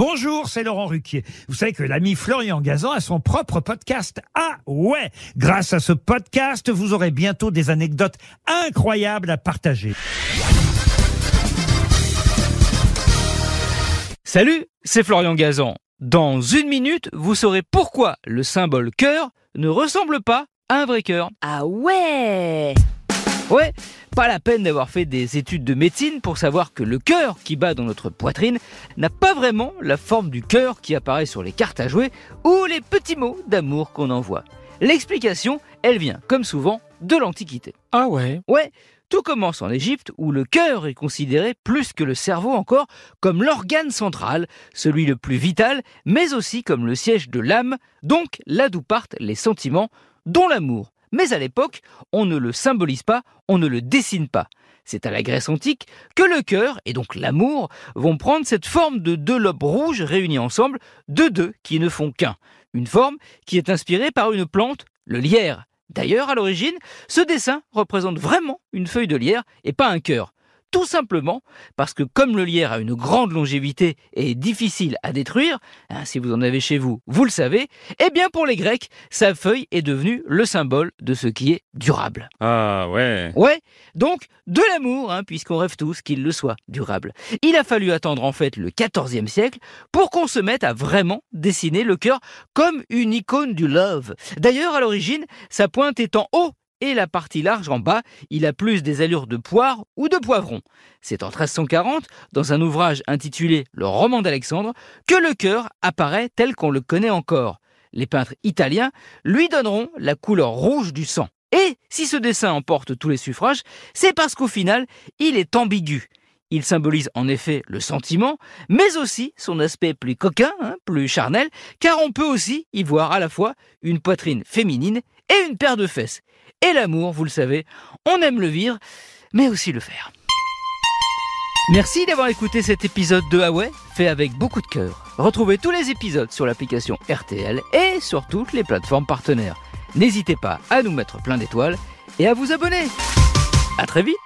Bonjour, c'est Laurent Ruquier. Vous savez que l'ami Florian Gazan a son propre podcast. Ah ouais Grâce à ce podcast, vous aurez bientôt des anecdotes incroyables à partager. Salut, c'est Florian Gazan. Dans une minute, vous saurez pourquoi le symbole cœur ne ressemble pas à un vrai cœur. Ah ouais Ouais, pas la peine d'avoir fait des études de médecine pour savoir que le cœur qui bat dans notre poitrine n'a pas vraiment la forme du cœur qui apparaît sur les cartes à jouer ou les petits mots d'amour qu'on envoie. L'explication, elle vient, comme souvent, de l'Antiquité. Ah ouais Ouais, tout commence en Égypte où le cœur est considéré plus que le cerveau encore comme l'organe central, celui le plus vital, mais aussi comme le siège de l'âme, donc là d'où partent les sentiments, dont l'amour. Mais à l'époque, on ne le symbolise pas, on ne le dessine pas. C'est à la Grèce antique que le cœur, et donc l'amour, vont prendre cette forme de deux lobes rouges réunis ensemble, de deux qui ne font qu'un. Une forme qui est inspirée par une plante, le lierre. D'ailleurs, à l'origine, ce dessin représente vraiment une feuille de lierre et pas un cœur. Tout simplement parce que comme le lierre a une grande longévité et est difficile à détruire, hein, si vous en avez chez vous, vous le savez, eh bien pour les Grecs, sa feuille est devenue le symbole de ce qui est durable. Ah ouais Ouais, donc de l'amour, hein, puisqu'on rêve tous qu'il le soit durable. Il a fallu attendre en fait le XIVe siècle pour qu'on se mette à vraiment dessiner le cœur comme une icône du love. D'ailleurs, à l'origine, sa pointe est en haut et la partie large en bas, il a plus des allures de poire ou de poivron. C'est en 1340, dans un ouvrage intitulé Le roman d'Alexandre, que le cœur apparaît tel qu'on le connaît encore. Les peintres italiens lui donneront la couleur rouge du sang. Et si ce dessin emporte tous les suffrages, c'est parce qu'au final, il est ambigu. Il symbolise en effet le sentiment, mais aussi son aspect plus coquin, hein, plus charnel, car on peut aussi y voir à la fois une poitrine féminine et une paire de fesses. Et l'amour, vous le savez, on aime le vivre, mais aussi le faire. Merci d'avoir écouté cet épisode de Huawei, fait avec beaucoup de cœur. Retrouvez tous les épisodes sur l'application RTL et sur toutes les plateformes partenaires. N'hésitez pas à nous mettre plein d'étoiles et à vous abonner. À très vite